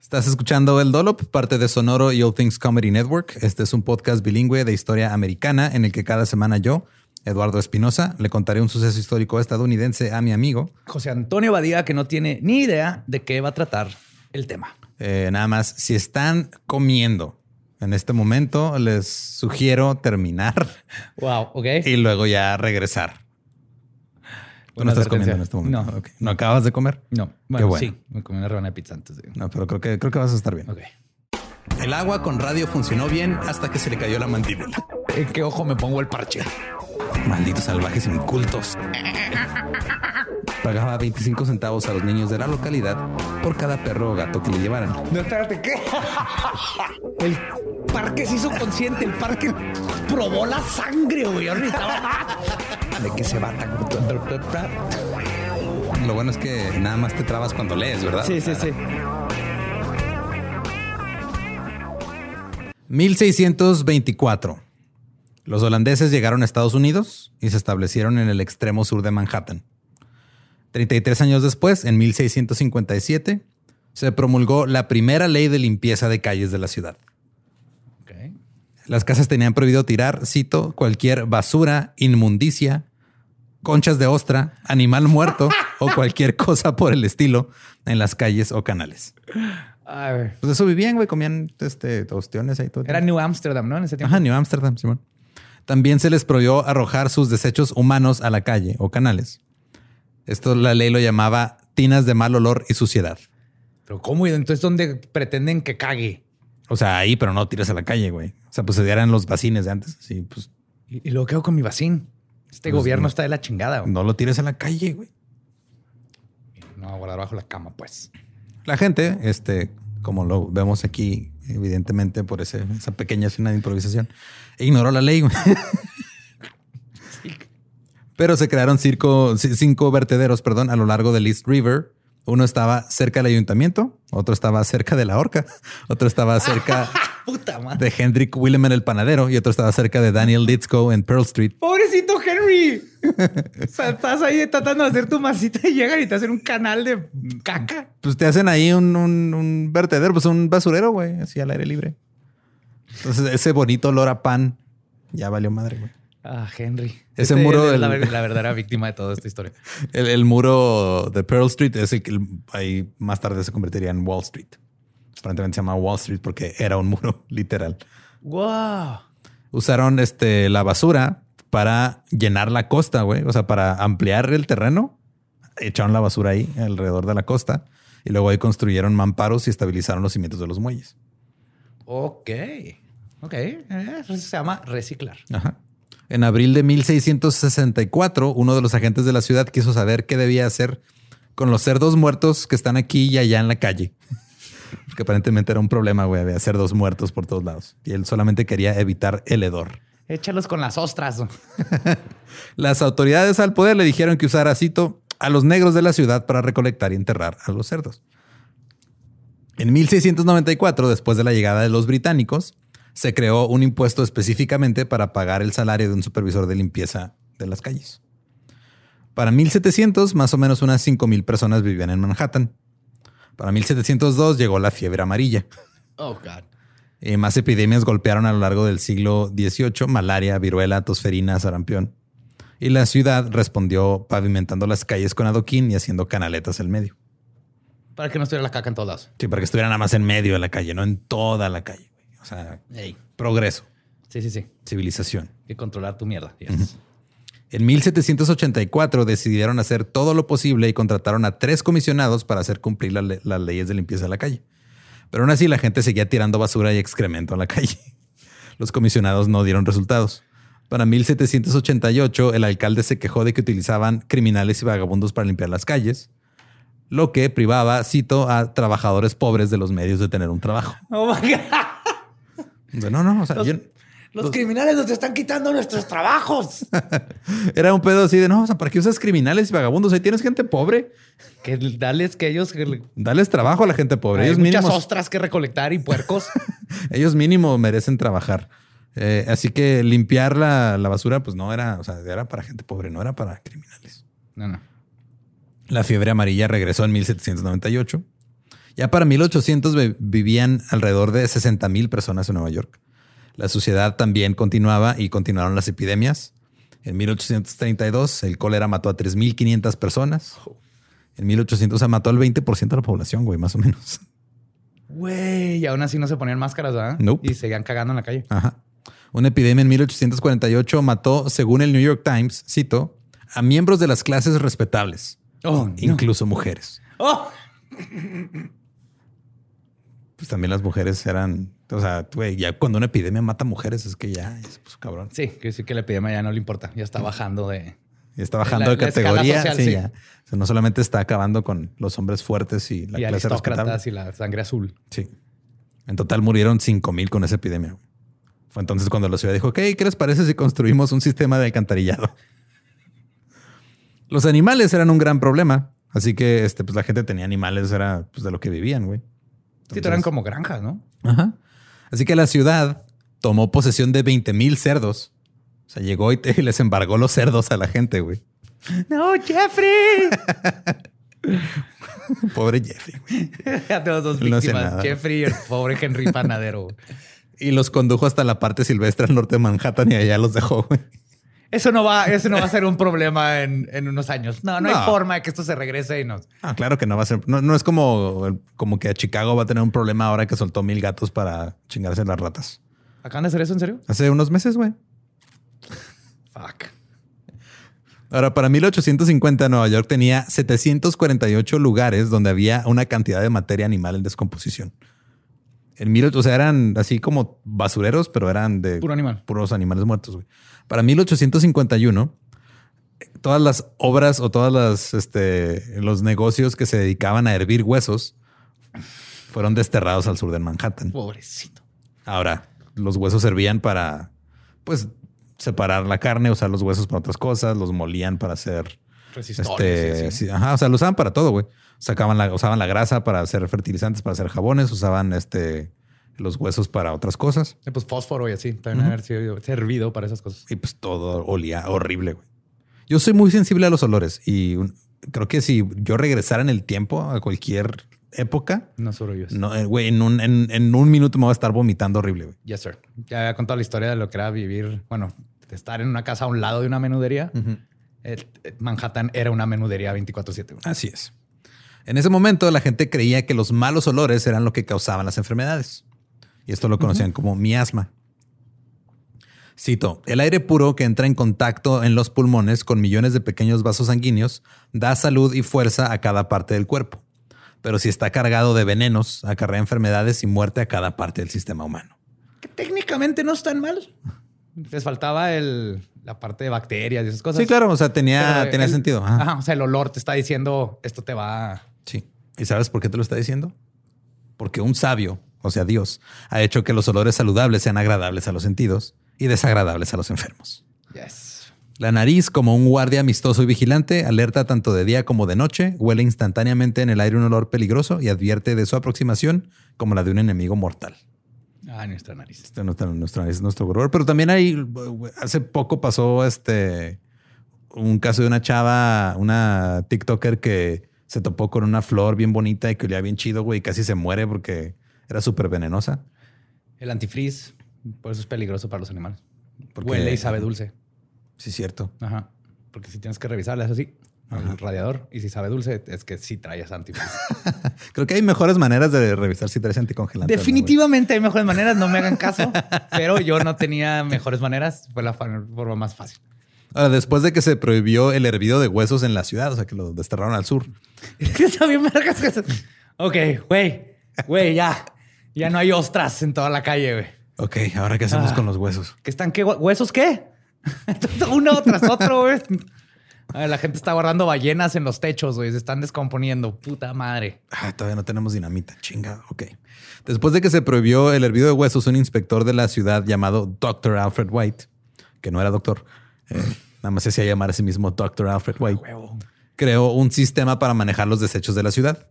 Estás escuchando El Dolop, parte de Sonoro y All Things Comedy Network. Este es un podcast bilingüe de historia americana en el que cada semana yo, Eduardo Espinosa, le contaré un suceso histórico estadounidense a mi amigo José Antonio Badía, que no tiene ni idea de qué va a tratar el tema. Eh, nada más, si están comiendo en este momento, les sugiero terminar. Wow, ok. Y luego ya regresar. Tú no estás comiendo en este momento. No. ¿No acabas de comer? No. Bueno, sí. Me comí una rebanada de pizza antes. De... No, pero creo que, creo que vas a estar bien. Ok. El agua con radio funcionó bien hasta que se le cayó la mandíbula. ¿En qué ojo me pongo el parche? Malditos salvajes incultos. Pagaba 25 centavos a los niños de la localidad por cada perro o gato que le llevaran. No, espérate, ¿qué? El parque se hizo consciente, el parque probó la sangre, güey. ¿De qué se va. Lo bueno es que nada más te trabas cuando lees, ¿verdad? Sí, sí, sí. 1624. Los holandeses llegaron a Estados Unidos y se establecieron en el extremo sur de Manhattan. 33 años después, en 1657, se promulgó la primera ley de limpieza de calles de la ciudad. Las casas tenían prohibido tirar, cito, cualquier basura, inmundicia, conchas de ostra, animal muerto o cualquier cosa por el estilo en las calles o canales. Pues eso vivían, güey, comían este, ostiones ahí todo. Era New Amsterdam, ¿no? En ese tiempo. Ajá, New Amsterdam, Simón. También se les prohibió arrojar sus desechos humanos a la calle o canales. Esto la ley lo llamaba tinas de mal olor y suciedad. Pero ¿cómo? ¿Y entonces dónde pretenden que cague? O sea, ahí, pero no tiras a la calle, güey. O sea, pues se dieran los vacines de antes. Sí, pues. ¿Y, y luego quedo con mi vacín? Este Pues gobierno no. está de la chingada. güey. No lo tires a la calle, güey. No, a guardar bajo la cama, pues. La gente, este, como lo vemos aquí, evidentemente por ese- esa pequeña escena de improvisación, ignoró la ley. güey. Pero se crearon circo- cinco vertederos, perdón, a lo largo del East River. Uno estaba cerca del ayuntamiento, otro estaba cerca de la horca, otro estaba cerca Puta madre. de Hendrik Willeman el panadero y otro estaba cerca de Daniel Litzko en Pearl Street. Pobrecito Henry. o sea, estás ahí tratando de hacer tu masita y llegan y te hacen un canal de caca. Pues te hacen ahí un, un- un vertedero, pues un basurero, güey, así al aire libre. Entonces ese bonito olor a pan Ya valió madre, güey. Ah, Henry. Ese Este muro es la verdadera víctima de toda esta historia. El, el muro de Pearl Street es el que ahí más tarde se convertiría en Wall Street. Aparentemente se llama Wall Street porque era un muro literal. ¡Wow! Usaron este, la basura para llenar la costa, güey. O sea, para ampliar el terreno. Echaron la basura ahí alrededor de la costa y luego ahí construyeron mamparos y estabilizaron los cimientos de los muelles. Ok. Ok. Eh, eso se llama reciclar. Ajá. En abril de 1664, uno de los agentes de la ciudad quiso saber qué debía hacer con los cerdos muertos que están aquí y allá en la calle. Porque aparentemente era un problema, güey. Había cerdos muertos por todos lados. Y él solamente quería evitar el hedor. Échalos con las ostras. Las autoridades al poder le dijeron que usara, cito, a los negros de la ciudad para recolectar y enterrar a los cerdos. En 1694, después de la llegada de los británicos, se creó un impuesto específicamente para pagar el salario de un supervisor de limpieza de las calles. Para 1700, más o menos unas 5.000 personas vivían en Manhattan. Para 1702 llegó la fiebre amarilla. Oh, God. Eh, más epidemias golpearon a lo largo del siglo XVIII, malaria, viruela, tosferina, sarampión. Y la ciudad respondió pavimentando las calles con adoquín y haciendo canaletas en medio. Para que no estuviera la caca en todos lados. Sí, para que estuviera nada más en medio de la calle, no en toda la calle. güey. O sea, Ey. progreso, Sí, sí, sí. civilización. Hay que controlar tu mierda. Yes. En 1784 decidieron hacer todo lo posible y contrataron a tres comisionados para hacer cumplir la le- las leyes de limpieza de la calle. Pero aún así la gente seguía tirando basura y excremento a la calle. Los comisionados no dieron resultados. Para 1788 el alcalde se quejó de que utilizaban criminales y vagabundos para limpiar las calles, lo que privaba, cito, a trabajadores pobres de los medios de tener un trabajo. Oh, my God. No, no, o sea, yo- Los criminales nos están quitando nuestros trabajos. era un pedo así de, no, o sea, ¿para qué usas criminales y vagabundos? Ahí tienes gente pobre. que dales que ellos... que le- Dales trabajo a la gente pobre. hay Ellos muchas mínimos, ostras que recolectar y puercos. ellos mínimo merecen trabajar. Eh, así que limpiar la, la basura, pues no era, o sea, era para gente pobre, no era para criminales. no, no. La fiebre amarilla regresó en 1798. Ya para 1800 vi- vivían alrededor de 60 mil personas en Nueva York. La sociedad también continuaba y continuaron las epidemias. En 1832 el cólera mató a 3.500 personas. En 1800 se mató al 20% de la población, güey, más o menos. Güey, y aún así no se ponían máscaras, ¿verdad? Nope. Y seguían cagando en la calle. Ajá. Una epidemia en 1848 mató, según el New York Times, cito, a miembros de las clases respetables, Oh, no. incluso mujeres. Oh, Pues también las mujeres eran, o sea, güey, ya cuando una epidemia mata mujeres es que ya es pues, cabrón. sí, que sí que la epidemia ya no le importa. Ya está bajando de... Ya está bajando de la categoría. social, sí, sí. ya. O sea, no solamente está acabando con los hombres fuertes y la y clase aristócratas y la sangre azul. Sí. En total murieron 5 mil con esa epidemia. Fue entonces cuando la ciudad dijo, ok, ¿qué les parece si construimos un sistema de alcantarillado? Los animales eran un gran problema. Así que este, pues la gente tenía animales, era pues, de lo que vivían, güey. Sí, Entonces- eran como granjas, ¿no? Ajá. Así que la ciudad tomó posesión de 20 mil cerdos. O sea, llegó y, te- y les embargó los cerdos a la gente, güey. No, Jeffrey. Pobre Jeffrey, güey. ya tenemos dos víctimas. Jeffrey y el pobre Henry Panadero. Y los condujo hasta la parte silvestre al norte de Manhattan y allá los dejó, güey. Eso no va, eso no va a ser un problema en, en unos años. No, no, hay forma de que esto se regrese y nos. Ah, claro que no va a ser. No, no es como, como que a Chicago va a tener un problema ahora que soltó mil gatos para chingarse las ratas. ¿Acaban de hacer eso en serio? Hace unos meses, güey. Fuck. Ahora, para 1850, Nueva York tenía 748 lugares donde había una cantidad de materia animal en descomposición. En mil, o sea, eran así como basureros, pero eran de Puro animal. puros animales muertos. güey. Para 1851, todas las obras o todas las este, los negocios que se dedicaban a hervir huesos fueron desterrados al sur de Manhattan. Pobrecito. Ahora, los huesos servían para, pues, separar la carne, usar los huesos para otras cosas, los molían para hacer, Resistores. este, sí, ajá, o sea, lo usaban para todo, güey. Sacaban la, usaban la grasa para hacer fertilizantes, para hacer jabones, usaban este, los huesos para otras cosas Eh, Pues fósforo y así. También haber sido servido para esas cosas. y pues todo olía horrible, güey. Yo soy muy sensible a los olores y un- creo que si yo regresara en el tiempo a cualquier época, No sobrevives. no, eh, güey, en un, en, en un minuto me voy a estar vomitando horrible, güey. Yes, sir. Ya había contado la historia de lo que era vivir, bueno, estar en una casa a un lado de una menudería. El Manhattan era una menudería 24-7. güey. Así es. En ese momento la gente creía que los malos olores eran lo que causaban las enfermedades. Y esto lo conocían como miasma. Cito, el aire puro que entra en contacto en los pulmones con millones de pequeños vasos sanguíneos da salud y fuerza a cada parte del cuerpo. Pero si está cargado de venenos, acarrea enfermedades y muerte a cada parte del sistema humano. Que técnicamente no es tan mal. Les faltaba el, la parte de bacterias y esas cosas. Sí, claro, o sea, tenía, tenía el- sentido. Ajá. Ajá, o sea, el olor te está diciendo esto te va a... Sí. ¿Y sabes por qué te lo está diciendo? Porque un sabio, o sea, Dios, ha hecho que los olores saludables sean agradables a los sentidos y desagradables a los enfermos. Yes. La nariz, como un guardia amistoso y vigilante, alerta tanto de día como de noche, huele instantáneamente en el aire un olor peligroso y advierte de su aproximación como la de un enemigo mortal. Ah, nuestra nariz. Este, nuestra, nuestra nariz es nuestro horror. Pero también hay, hace poco pasó este, un caso de una chava, una TikToker que se topó con una flor bien bonita y que olía bien chido, güey, y casi se muere porque era súper venenosa. El antifreeze, por eso es peligroso para los animales. Porque- Huele y sabe dulce. Sí, cierto. Ajá. Porque si tienes que revisarle, es así. El radiador. Y si sabe dulce, es que sí traes antifreeze. Creo que hay mejores maneras de revisar si traes anticongelante. no. Definitivamente hay mejores maneras, no me hagan caso. pero yo no tenía mejores maneras. Fue la forma más fácil. Ahora, después de que se prohibió el hervido de huesos en la ciudad, o sea, que lo desterraron al sur. Está bien, Ok, güey, güey, ya. Ya no hay ostras en toda la calle, güey. Ok, ahora qué hacemos Ah. con los huesos? ¿Qué están qué? hue- ¿Huesos qué? Uno tras otro, güey. La gente está guardando ballenas en los techos, güey. Se están descomponiendo. Puta madre. Ah, todavía no tenemos dinamita. Chinga. Ok. Después de que se prohibió el hervido de huesos, un inspector de la ciudad llamado Dr. Alfred White, que no era doctor, eh, nada más se hacía llamar a sí mismo Dr. Alfred White, creó un sistema para manejar los desechos de la ciudad.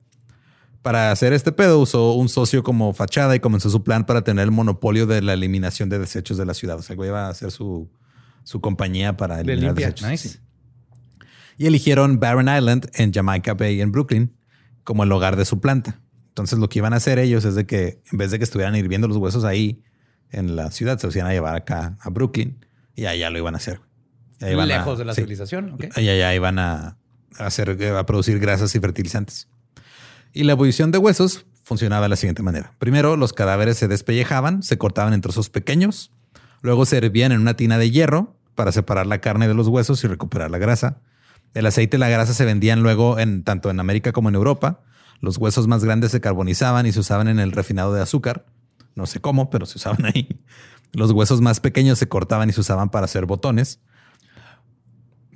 Para hacer este pedo usó un socio como fachada y comenzó su plan para tener el monopolio de la eliminación de desechos de la ciudad. O sea, güey iba a hacer su, su compañía para De eliminar limpia. desechos. Nice. Sí. Y eligieron Barren Island en Jamaica Bay en Brooklyn como el hogar de su planta. Entonces lo que iban a hacer ellos es de que en vez de que estuvieran hirviendo los huesos ahí en la ciudad, se los iban a llevar acá a Brooklyn y allá lo iban a hacer. A- Lejos de la sí. civilización. ok. Y allá iban a hacer, a producir grasas y fertilizantes. Y la ebullición de huesos funcionaba de la siguiente manera. Primero, los cadáveres se despellejaban, se cortaban en trozos pequeños, luego se hervían en una tina de hierro para separar la carne de los huesos y recuperar la grasa. El aceite y la grasa se vendían luego en tanto en América como en Europa. Los huesos más grandes se carbonizaban y se usaban en el refinado de azúcar. No sé cómo, pero se usaban ahí. Los huesos más pequeños se cortaban y se usaban para hacer botones.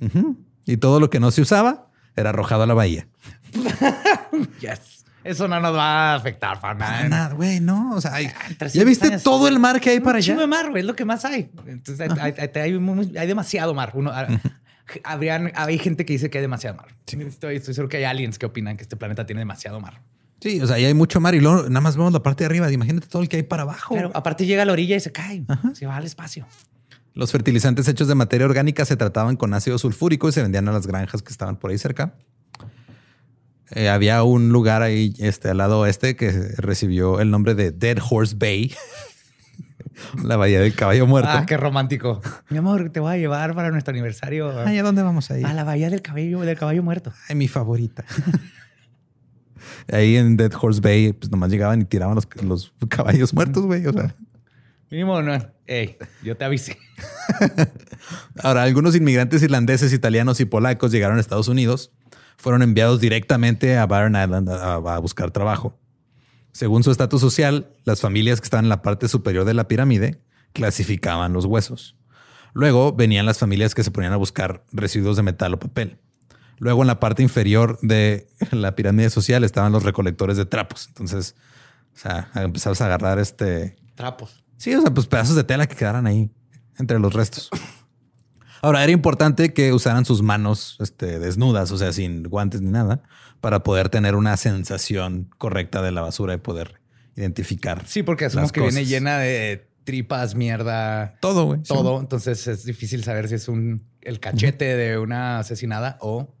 Ujú. Y todo lo que no se usaba era arrojado a la bahía. Yes. Eso no nos va a afectar para nada. nada, güey, no. O sea, hay- 300 ¿ya viste años. todo el mar que hay para allá? de mar, güey, es lo que más hay. Entonces hay, hay- hay demasiado mar. Uno, ah, habrían, hay gente que dice que hay demasiado mar. Estoy, estoy seguro que hay aliens que opinan que este planeta tiene demasiado mar. Sí, o sea, ahí hay mucho mar y luego nada más vemos la parte de arriba. Imagínate todo el que hay para abajo. Pero aparte llega a la orilla y se cae. Se va al espacio. Los fertilizantes hechos de materia orgánica se trataban con ácido sulfúrico y se vendían a las granjas que estaban por ahí cerca. Eh, había un lugar ahí este, al lado oeste que recibió el nombre de Dead Horse Bay, la bahía del caballo muerto. Ah, qué romántico. Mi amor, te voy a llevar para nuestro aniversario Ay, ¿a dónde vamos ahí? a la bahía del caballo, del caballo muerto. Ay, mi favorita. ahí en Dead Horse Bay, pues nomás llegaban y tiraban los, los caballos muertos, güey. O sea, Mínimo, no. Ey, yo te avisé. Ahora, algunos inmigrantes irlandeses, italianos y polacos llegaron a Estados Unidos. Fueron enviados directamente a Barren Island a, a buscar trabajo. Según su estatus social, las familias que estaban en la parte superior de la pirámide clasificaban los huesos. Luego venían las familias que se ponían a buscar residuos de metal o papel. Luego en la parte inferior de la pirámide social estaban los recolectores de trapos. Entonces, o sea, empezabas a agarrar este Trapos. Sí, o sea, pues pedazos de tela que quedaran ahí entre los restos. Ahora, era importante que usaran sus manos este, desnudas, o sea, sin guantes ni nada, para poder tener una sensación correcta de la basura y poder identificar. Sí, porque asumo que viene llena de tripas, mierda, Todo, güey. sí. todo. Entonces es difícil saber si es un el cachete de una asesinada o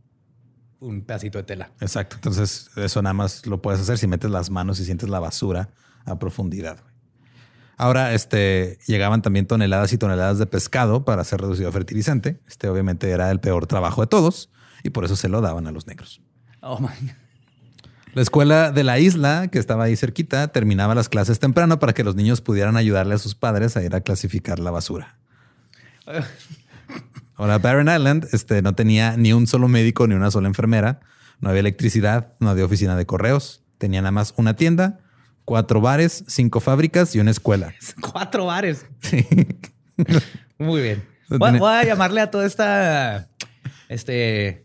un pedacito de tela. Exacto. Entonces, eso nada más lo puedes hacer si metes las manos y sientes la basura a profundidad. Ahora, este, llegaban también toneladas y toneladas de pescado para ser reducido a fertilizante. Este obviamente era el peor trabajo de todos y por eso se lo daban a los negros. Oh, my. La escuela de la isla, que estaba ahí cerquita, terminaba las clases temprano para que los niños pudieran ayudarle a sus padres a ir a clasificar la basura. Ahora, Barren Island este, no tenía ni un solo médico ni una sola enfermera. No había electricidad, no había oficina de correos. Tenía nada más una tienda, cuatro bares, cinco fábricas y una escuela. Cuatro bares. Sí. Muy bien. Voy, voy a llamarle a toda esta este,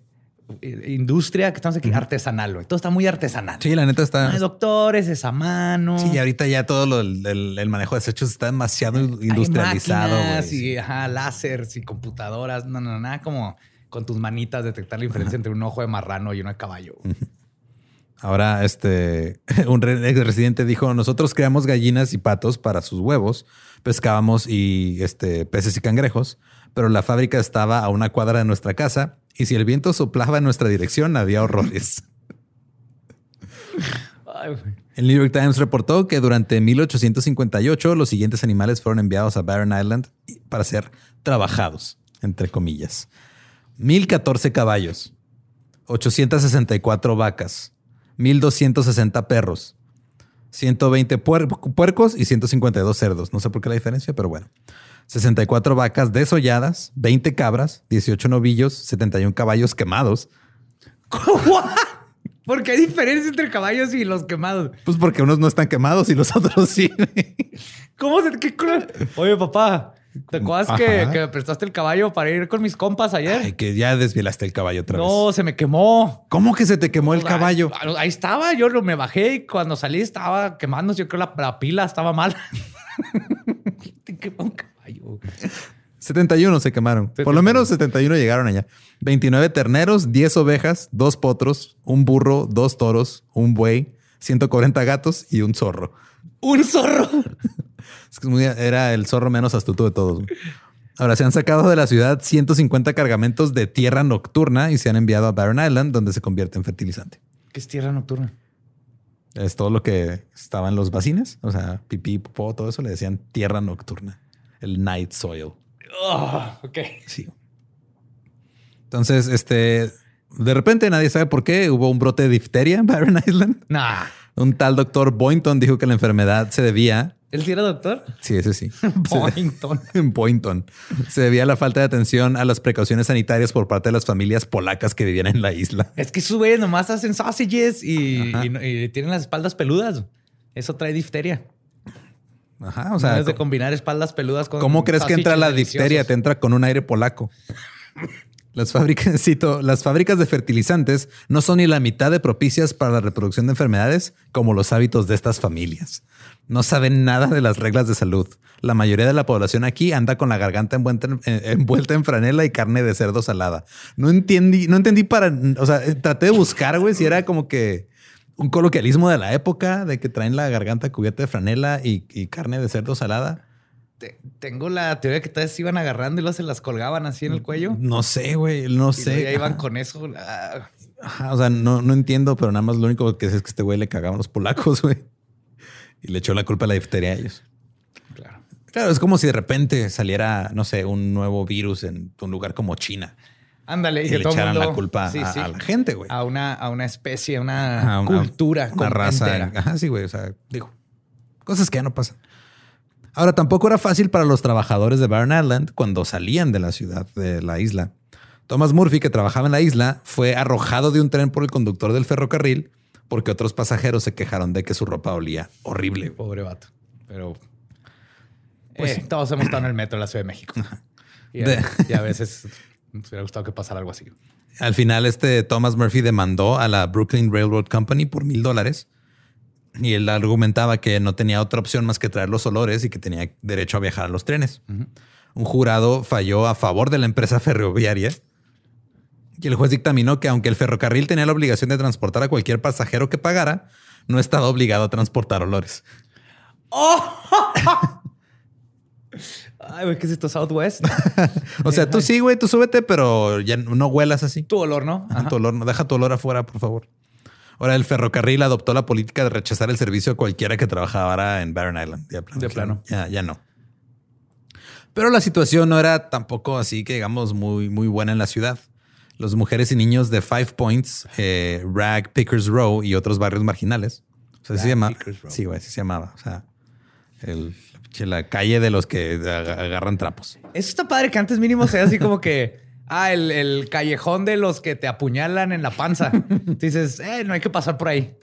industria que estamos aquí artesanal. güey. Todo está muy artesanal. Sí, la neta No está. hay doctores, es a mano. Sí, y ahorita ya todo lo, el, manejo de desechos está demasiado Hay industrializado. máquinas güey. y ajá, láseres y computadoras. No, no, nada como con tus manitas detectar la diferencia entre un ojo de marrano y uno de caballo. Ahora, este, un ex residente dijo, nosotros creamos gallinas y patos para sus huevos, pescábamos y este, peces y cangrejos, pero la fábrica estaba a una cuadra de nuestra casa y si el viento soplaba en nuestra dirección había horrores. El New York Times reportó que durante 1858 los siguientes animales fueron enviados a Barren Island para ser trabajados, entre comillas. 1014 caballos, 864 vacas, 1260 perros, 120 puer- puercos y 152 cerdos. No sé por qué la diferencia, pero bueno. 64 vacas desolladas, 20 cabras, 18 novillos, 71 caballos quemados. ¿Por qué hay diferencia entre caballos y los quemados? Pues porque unos no están quemados y los otros sí. ¿Cómo se qué cruel? Oye, papá, ¿te acuerdas que, que me prestaste el caballo para ir con mis compas ayer? Ay, que ya desvielaste el caballo otra no, vez. se me quemó. ¿Cómo que se te quemó el caballo? Ahí, ahí estaba, yo lo- me bajé y cuando salí estaba quemándose. Yo creo la, la pila estaba mal. Te quemó un caballo. 71 se quemaron. Por lo menos 71 llegaron allá. 29 terneros, 10 ovejas, 2 potros, un burro, 2 toros, un buey, 140 gatos y un zorro. Un zorro. Es que es muy- era el zorro menos astuto de todos. Ahora se han sacado de la ciudad 150 cargamentos de tierra nocturna y se han enviado a Barren Island, donde se convierte en fertilizante. ¿Qué es tierra nocturna? Es todo lo que estaba en los vacines, o sea, pipí, popó, todo eso le decían tierra nocturna, el night soil. Oh, ok. Sí. Entonces, este, de repente nadie sabe por qué hubo un brote de difteria en Barren Island. Nah. Un tal doctor Boynton dijo que la enfermedad se debía. ¿Él sí era doctor? Sí, ese sí. Boynton. Boynton. Se debía a la falta de atención a las precauciones sanitarias por parte de las familias polacas que vivían en la isla. Es que güeyes nomás hacen sausages y, Ajá. y no- y tienen las espaldas peludas. Eso trae difteria. Ajá. O sea, sea, de combinar espaldas peludas con. ¿cómo crees que entra la difteria? deliciosos. Te entra con un aire polaco. Las fábricas, cito, las fábricas de fertilizantes no son ni la mitad de propicias para la reproducción de enfermedades como los hábitos de estas familias. No saben nada de las reglas de salud. La mayoría de la población aquí anda con la garganta envuelta en, franela y carne de cerdo salada. No entendí, no entendí para, o sea, eh, traté de buscar, güey, si era como que un coloquialismo de la época de que traen la garganta cubierta de franela y, y carne de cerdo salada. Te- Tengo la teoría que tal se iban agarrando y luego se las colgaban así en el cuello. No sé, güey, no Y sé. ya iban con eso. Ah, Ajá, o sea, no, no entiendo, pero nada más lo único que sé es que este güey le cagaban los polacos, güey. Y le echó la culpa a la difteria a ellos. claro. Claro, es como si de repente saliera, no sé, un nuevo virus en un lugar como China Ándale. y, Y, que le todo echaran mundo- la culpa Sí, a, sí. a la gente, güey. A una, a una especie, a una Ajá, una- cultura. una raza. entera. Ajá, sí, güey. O sea, digo, cosas que ya no pasan. Ahora, tampoco era fácil para los trabajadores de Barren Island cuando salían de la ciudad de la isla. Thomas Murphy, que trabajaba en la isla, fue arrojado de un tren por el conductor del ferrocarril porque otros pasajeros se quejaron de que su ropa olía horrible. Pobre vato. Pero. Pues eh, todos hemos estado en el metro de la Ciudad de México. Y a, De- y a veces nos hubiera gustado que pasara algo así. Al final, este Thomas Murphy demandó a la Brooklyn Railroad Company por mil dólares y él argumentaba que no tenía otra opción más que traer los olores y que tenía derecho a viajar a los trenes. Un jurado falló a favor de la empresa ferroviaria y el juez dictaminó que aunque el ferrocarril tenía la obligación de transportar a cualquier pasajero que pagara, no estaba obligado a transportar olores. Ay, güey, ¿qué es esto? Southwest. o sea, tú sí, güey, tú súbete, pero ya no huelas así. Tu olor, ¿no? Tu olor, no, deja tu olor afuera, por favor. Ahora, el ferrocarril adoptó la política de rechazar el servicio a cualquiera que trabajara en Barren Island. de plano. Ya, ya no. Pero la situación no era tampoco así que digamos muy, muy buena en la ciudad. Las mujeres y niños de Five Points, eh, Rag, Pickers Row y otros barrios marginales. O sea, se llama. Sí, güey, así se llamaba. O sea, la calle de los que agarran trapos. Eso está padre que antes mínimo sea así como que. Ah, el, callejón de los que te apuñalan en la panza. Dices, eh, no hay que pasar por ahí.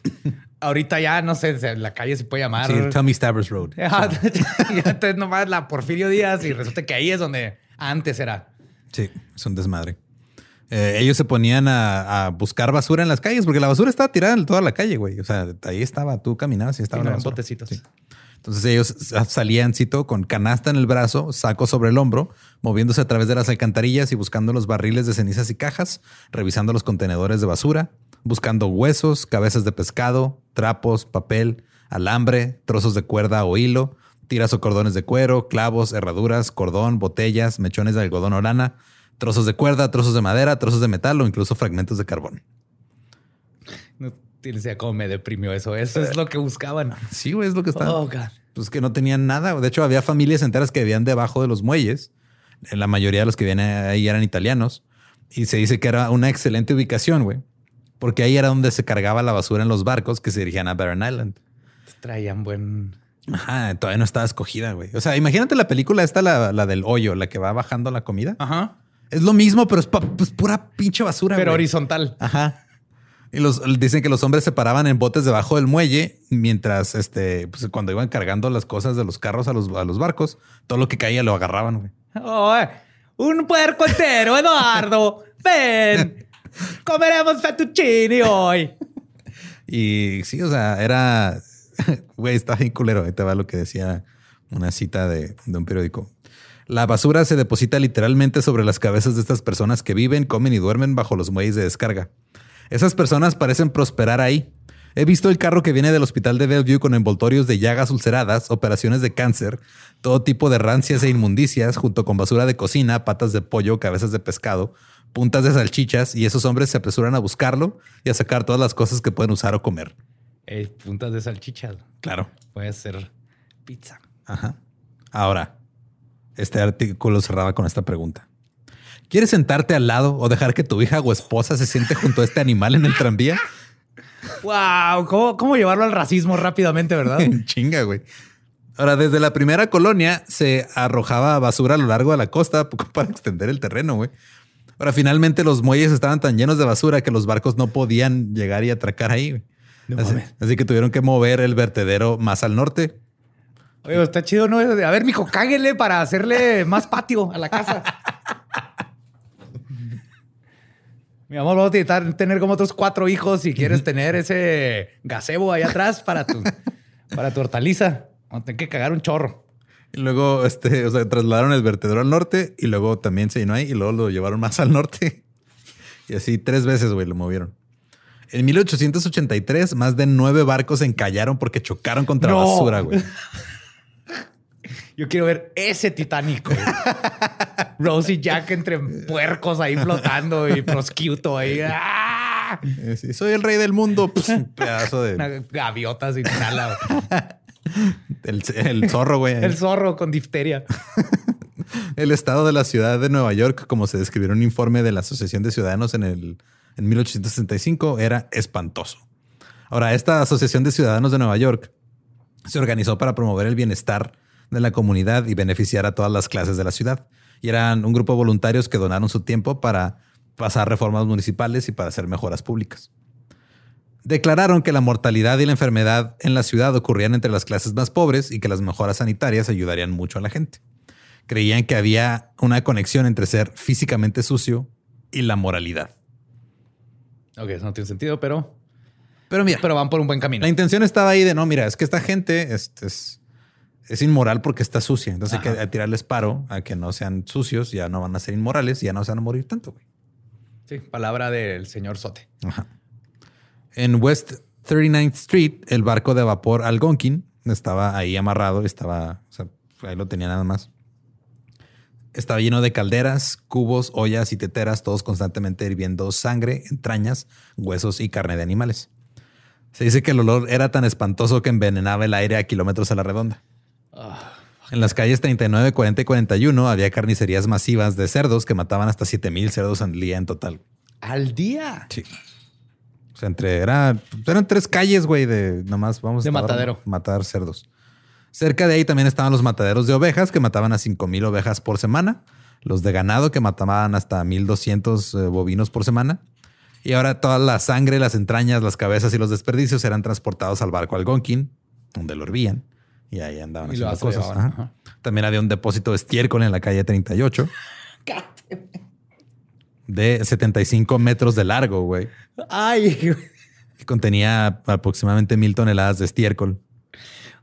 Ahorita ya, no sé, la calle se puede llamar. Sí, Tommy Stabbers Road. y antes nomás la Porfirio Díaz y resulta que ahí es donde antes era. Sí, es un desmadre. Eh, ellos se ponían a, buscar basura en las calles porque la basura estaba tirada en toda la calle, güey. O sea, ahí estaba, tú caminabas y estaba en botecitos. Entonces ellos salían, cito, con canasta en el brazo, saco sobre el hombro, moviéndose a través de las alcantarillas y buscando los barriles de cenizas y cajas, revisando los contenedores de basura, buscando huesos, cabezas de pescado, trapos, papel, alambre, trozos de cuerda o hilo, tiras o cordones de cuero, clavos, herraduras, cordón, botellas, mechones de algodón o lana, trozos de cuerda, trozos de madera, trozos de metal o incluso fragmentos de carbón. No tienes idea cómo me deprimió eso. Eso es lo que buscaban. Sí, güey, es lo que estaban. Oh, Pues que no tenían nada. De hecho, había familias enteras que vivían debajo de los muelles. La mayoría de los que vivían ahí eran italianos. Y se dice que era una excelente ubicación, güey. Porque ahí era donde se cargaba la basura en los barcos que se dirigían a Barren Island. Traían buen... Ajá, todavía no estaba escogida, güey. O sea, imagínate la película esta, la, la del hoyo, la que va bajando la comida. Ajá. Es lo mismo, pero es pues, pura pinche basura. Pero horizontal. Ajá. Y los dicen que los hombres se paraban en botes debajo del muelle mientras este, pues, cuando iban cargando las cosas de los carros a los, a los barcos, todo lo que caía lo agarraban. Güey. un puerco entero, Eduardo. Ven, comeremos fettuccini hoy. Y sí, o sea, era, güey, está bien culero. Ahí te va lo que decía una cita de, de un periódico. La basura se deposita literalmente sobre las cabezas de estas personas que viven, comen y duermen bajo los muelles de descarga. Esas personas parecen prosperar ahí. He visto el carro que viene del hospital de Bellevue con envoltorios de llagas ulceradas, operaciones de cáncer, todo tipo de rancias e inmundicias, junto con basura de cocina, patas de pollo, cabezas de pescado, puntas de salchichas, y esos hombres se apresuran a buscarlo y a sacar todas las cosas que pueden usar o comer. puntas de salchichas. Claro. Puede ser pizza. Ajá. Ahora, este artículo cerraba con esta pregunta. ¿Quieres sentarte al lado o dejar que tu hija o esposa se siente junto a este animal en el tranvía? Wow, ¿cómo, llevarlo al racismo rápidamente, verdad? Chinga, güey. Ahora, desde la primera colonia se arrojaba basura a lo largo de la costa para extender el terreno, güey. Ahora, finalmente los muelles estaban tan llenos de basura que los barcos no podían llegar y atracar ahí. así, que tuvieron que mover el vertedero más al norte Oye, está chido, ¿no? A ver, mijo, cáguele para hacerle más patio a la casa. Mi amor, vamos a intentar tener como otros cuatro hijos si quieres tener ese gazebo ahí atrás para tu, para tu hortaliza. Vamos a tener que cagar un chorro. Y luego, este, o sea, trasladaron el vertedero al norte y luego también se llenó ahí y luego lo llevaron más al norte. Y así tres veces, güey, lo movieron. En 1883, más de nueve barcos se encallaron porque chocaron contra basura, güey. Yo quiero ver ese Titanic. Rose y Jack entre puercos ahí flotando y prosciutto ahí. ¡Ah! soy el rey del mundo. Pues, un pedazo de gaviotas y nada. El, el, zorro, güey. El zorro con difteria. el estado de la ciudad de Nueva York, como se describió en un informe de la Asociación de Ciudadanos en, el, en 1865, era espantoso. Ahora, esta Asociación de Ciudadanos de Nueva York se organizó para promover el bienestar de la comunidad y beneficiar a todas las clases de la ciudad. Y eran un grupo de voluntarios que donaron su tiempo para pasar reformas municipales y para hacer mejoras públicas. Declararon que la mortalidad y la enfermedad en la ciudad ocurrían entre las clases más pobres y que las mejoras sanitarias ayudarían mucho a la gente. Creían que había una conexión entre ser físicamente sucio y la moralidad. Ok, eso no tiene sentido, pero. Pero mira. Pero van por un buen camino. La intención estaba ahí de no, mira, es que esta gente es, es es inmoral porque está sucia. Entonces hay que tirarles paro a que no sean sucios, ya no van a ser inmorales y ya no se van a morir tanto. Güey. Sí, palabra del señor Sote. En West 39th Street, el barco de vapor Algonquin estaba ahí amarrado, estaba, o sea, ahí lo tenía nada más. Estaba lleno de calderas, cubos, ollas y teteras, todos constantemente hirviendo sangre, entrañas, huesos y carne de animales. Se dice que el olor era tan espantoso que envenenaba el aire a kilómetros a la redonda. En las calles 39, 40 y 41 había carnicerías masivas de cerdos que mataban hasta 7000 cerdos al día en total. ¿Al día? Sí. O sea, entre era, eran tres calles, güey, de nomás vamos De a matadero. matar cerdos. Cerca de ahí también estaban los mataderos de ovejas que mataban a 5000 ovejas por semana, los de ganado que mataban hasta 1200 eh, bovinos por semana. Y ahora toda la sangre, las entrañas, las cabezas y los desperdicios eran transportados al barco Algonquin, donde lo hervían. Y ahí andaban Y lo haciendo cosas. aceitaban, Ajá. ajá. También había un depósito de estiércol en la calle 38 de 75 metros de largo, güey. Ay, Que contenía aproximadamente mil toneladas de estiércol.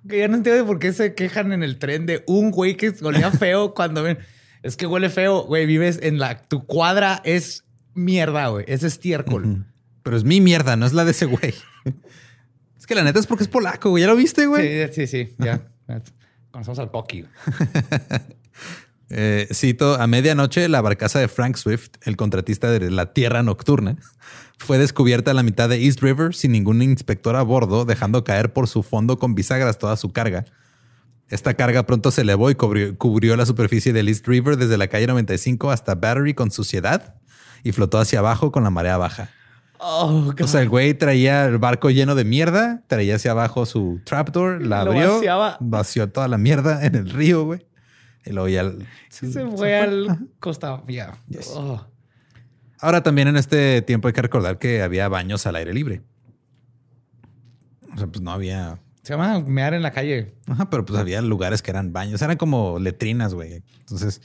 que ya no entiendo por qué se quejan en el tren de un güey que olía feo cuando ven. Es que huele feo, güey. Vives en la. Tu cuadra es mierda, güey. Es estiércol. Pero es mi mierda, no es la de ese güey. Es que la neta es porque es polaco, güey. ¿Ya lo viste, güey? Sí, sí, sí. Ya. Conocemos al Pocky. Eh, cito, a medianoche la barcaza de Frank Swift, el contratista de la Tierra Nocturna, fue descubierta a la mitad de East River sin ningún inspector a bordo, dejando caer por su fondo con bisagras toda su carga. Esta carga pronto se elevó y cubrió, cubrió la superficie del East River desde la calle 95 hasta Battery con suciedad y flotó hacia abajo con la marea baja. Oh, O sea, el güey traía el barco lleno de mierda, traía hacia abajo su trapdoor, la abrió, vació toda la mierda en el río, güey. Y luego ya... se fue al Costa. Ya. Yes. Oh. Ahora también en este tiempo hay que recordar que había baños al aire libre. O sea, pues no había... Se llama mear en la calle. Ajá, pero pues había lugares que eran baños. Eran como letrinas, güey. Entonces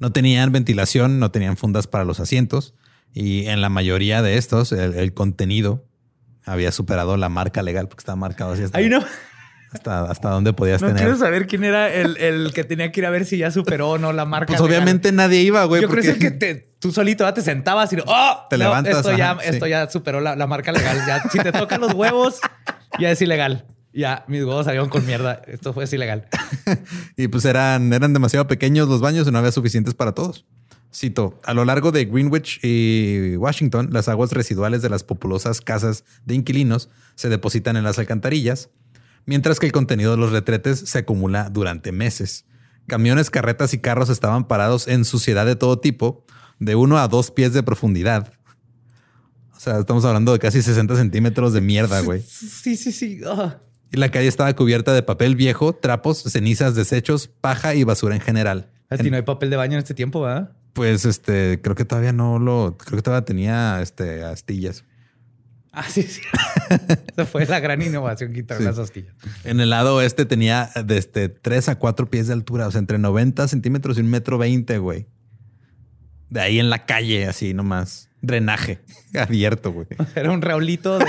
no tenían ventilación, no tenían fundas para los asientos. Y en la mayoría de estos, el, el contenido había superado la marca legal porque estaba marcado así hasta, no. hasta, hasta dónde podías No tener. quiero saber quién era el, el que tenía que ir a ver si ya superó o no la marca. Pues legal. obviamente nadie iba, güey. Yo creo porque- el que te- tú solito ya te sentabas y oh, Te no, levantas, Esto, ya, esto superó la, la marca legal. Ya, si te tocan los huevos, ya es ilegal. Ya mis huevos salieron con mierda. Esto fue ilegal. Y pues eran, eran demasiado pequeños los baños y no había suficientes para todos. Cito, a lo largo de Greenwich y Washington, las aguas residuales de las populosas casas de inquilinos se depositan en las alcantarillas, mientras que el contenido de los retretes se acumula durante meses. Camiones, carretas y carros estaban parados en suciedad de todo tipo, de uno a dos pies de profundidad. O sea, estamos hablando de casi 60 centímetros de mierda, güey. Sí, sí, sí. Ah. Y la calle estaba cubierta de papel viejo, trapos, cenizas, desechos, paja y basura en general. A ti no hay papel de baño en este tiempo, ¿verdad? Pues este, creo que todavía no lo, creo que todavía tenía este astillas. Ah, sí, sí. Esa fue la gran innovación quitar Sí. las astillas. En el lado oeste tenía desde 3 a 4 pies de altura, o sea, entre 90 centímetros y un metro 20, güey. De ahí en la calle, así nomás. Drenaje abierto, güey. Era un raulito de,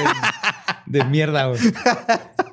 de mierda, güey.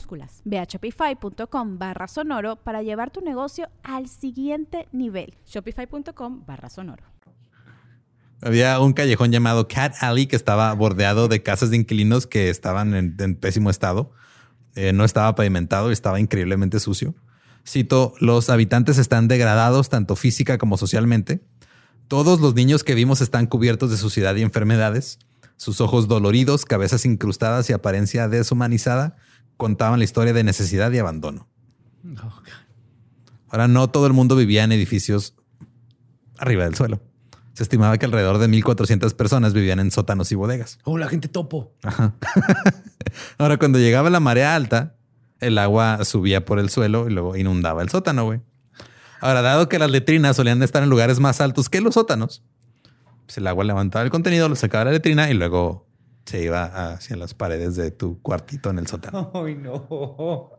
Ve a shopify.com barra sonoro para llevar tu negocio al siguiente nivel. Shopify.com barra sonoro. Había un callejón llamado Cat Alley que estaba bordeado de casas de inquilinos que estaban en, en pésimo estado. Eh, no estaba pavimentado y estaba increíblemente sucio. Cito, los habitantes están degradados tanto física como socialmente. Todos los niños que vimos están cubiertos de suciedad y enfermedades. Sus ojos doloridos, cabezas incrustadas y apariencia deshumanizada contaban la historia de necesidad y abandono. Ahora, no todo el mundo vivía en edificios arriba del suelo. Se estimaba que alrededor de 1.400 personas vivían en sótanos y bodegas. Oh, la gente topo. Ahora, cuando llegaba la marea alta, el agua subía por el suelo y luego inundaba el sótano, güey. Ahora, dado que las letrinas solían estar en lugares más altos que los sótanos, pues el agua levantaba el contenido, lo sacaba de la letrina y luego se iba hacia las paredes de tu cuartito en el sótano. Ay, no.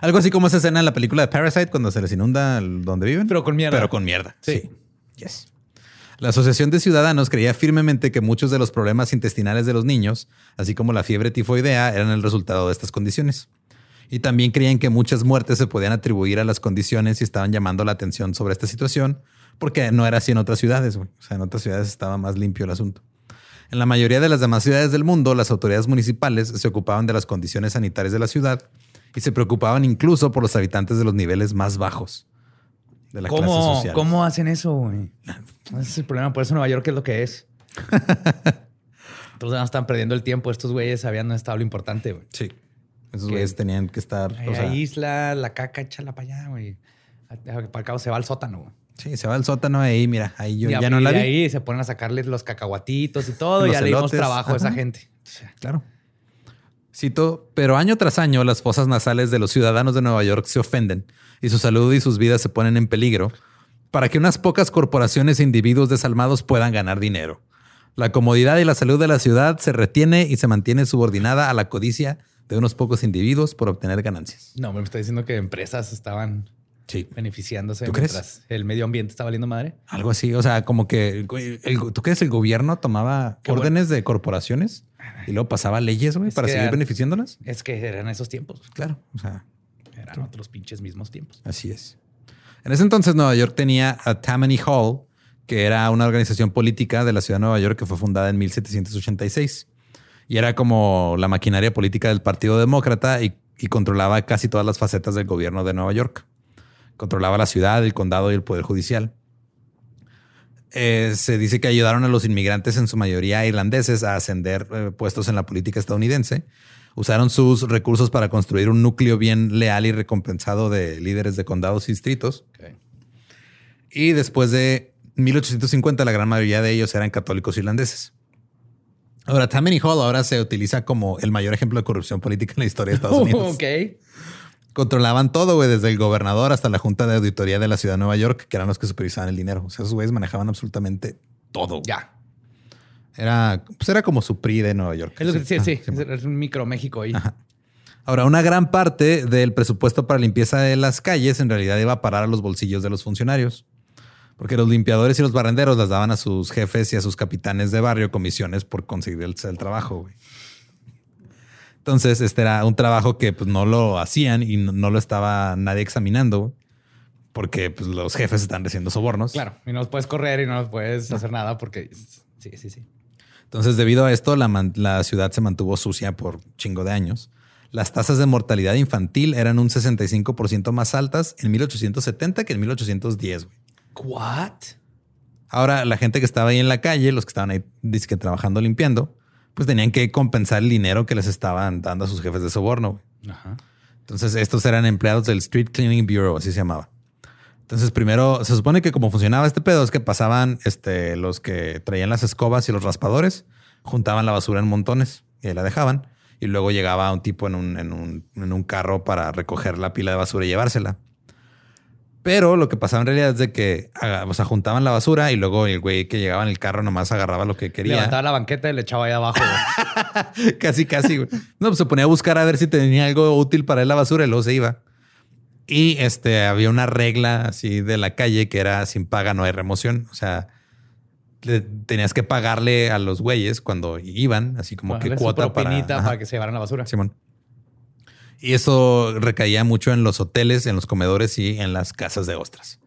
Algo así como esa escena en la película de Parasite cuando se les inunda donde viven. Pero con mierda. Pero con mierda. Sí. Sí. Yes. La Asociación de Ciudadanos creía firmemente que muchos de los problemas intestinales de los niños, así como la fiebre tifoidea, eran el resultado de estas condiciones. Y también creían que muchas muertes se podían atribuir a las condiciones y estaban llamando la atención sobre esta situación, porque no era así en otras ciudades. O sea, en otras ciudades estaba más limpio el asunto. En la mayoría de las demás ciudades del mundo, las autoridades municipales se ocupaban de las condiciones sanitarias de la ciudad y se preocupaban incluso por los habitantes de los niveles más bajos de la clase ¿Cómo, social. ¿Cómo hacen eso, güey? Ese es el problema. Por eso Nueva York es lo que es. Entonces no están perdiendo el tiempo. Estos güeyes sabían dónde estaba lo importante, güey. Sí. Esos güeyes tenían que estar. O sea, isla, la caca, échala para allá, güey. Para acá se va al sótano, güey. Sí, se va al sótano ahí, mira, ahí yo Y ya no la vi. ahí se ponen a sacarles los cacahuatitos y todo. y ya le dimos trabajo a esa gente. Claro. Cito, pero año tras año las fosas nasales de los ciudadanos de Nueva York se ofenden y su salud y sus vidas se ponen en peligro para que unas pocas corporaciones e individuos desalmados puedan ganar dinero. La comodidad y la salud de la ciudad se retiene y se mantiene subordinada a la codicia de unos pocos individuos por obtener ganancias. no, me está diciendo que empresas estaban Sí. beneficiándose ¿Tú crees? mientras el medio ambiente está valiendo madre. Algo así, o sea, como que el- el- tú crees el gobierno tomaba Qué bueno. órdenes de corporaciones y luego pasaba leyes, güey, para seguir beneficiándolas. Es que eran esos tiempos. Claro, o sea, Eran otros pinches mismos tiempos. Así es. En ese entonces Nueva York tenía a Tammany Hall, que era una organización política de la ciudad de Nueva York que fue fundada en 1786. Y era como la maquinaria política del Partido Demócrata y, y controlaba casi todas las facetas del gobierno de Nueva York. Controlaba la ciudad, el condado y el poder judicial. Eh, se dice que ayudaron a los inmigrantes, en su mayoría irlandeses, a ascender eh, puestos en la política estadounidense. Usaron sus recursos para construir un núcleo bien leal y recompensado de líderes de condados y distritos. Y después de 1850, la gran mayoría de ellos eran católicos irlandeses. Ahora, Tammany Hall ahora se utiliza como el mayor ejemplo de corrupción política en la historia de Estados Unidos. ok. Controlaban todo, güey, desde el gobernador hasta la junta de auditoría de la ciudad de Nueva York, que eran los que supervisaban el dinero. O sea, esos güeyes manejaban absolutamente todo. Ya. Era, pues era como su PRI de Nueva York. Es lo que sí, sí. Es un micro México ahí. Ahora, una gran parte del presupuesto para limpieza de las calles en realidad iba a parar a los bolsillos de los funcionarios. Porque los limpiadores y los barrenderos las daban a sus jefes y a sus capitanes de barrio comisiones por conseguir el, el trabajo. güey. Entonces, este era un trabajo que pues, no lo hacían y no, no lo estaba nadie examinando porque pues, los jefes están recibiendo sobornos. Claro. Y no los puedes correr y no los puedes hacer nada porque. Sí, sí, sí. Entonces, debido a esto, la, man- la ciudad se mantuvo sucia por chingo de años. Las tasas de mortalidad infantil eran un 65% más altas en 1870 que en 1810. güey. ¿What? Ahora, la gente que estaba ahí en la calle, los que estaban ahí dizque, trabajando limpiando, pues tenían que compensar el dinero que les estaban dando a sus jefes de soborno. Ajá. Entonces, estos eran empleados del Street Cleaning Bureau, así se llamaba. Entonces, primero se supone que como funcionaba este pedo es que pasaban este, los que traían las escobas y los raspadores, juntaban la basura en montones y ahí la dejaban. Y luego llegaba un tipo en un, en un, en un carro para recoger la pila de basura y llevársela. Pero lo que pasaba en realidad es de que aga- o sea, juntaban la basura y luego el güey que llegaba en el carro nomás agarraba lo que quería. Levantaba la banqueta y le echaba ahí abajo. casi, casi. güey. No, pues se ponía a buscar a ver si tenía algo útil para él la basura y luego se iba. Y este había una regla así de la calle que era sin paga no hay remoción. O sea, le- tenías que pagarle a los güeyes cuando iban, así como que cuota para, propinita para que se llevaran la basura. Simón. Y eso recaía mucho en los hoteles, en los comedores y en las casas de ostras.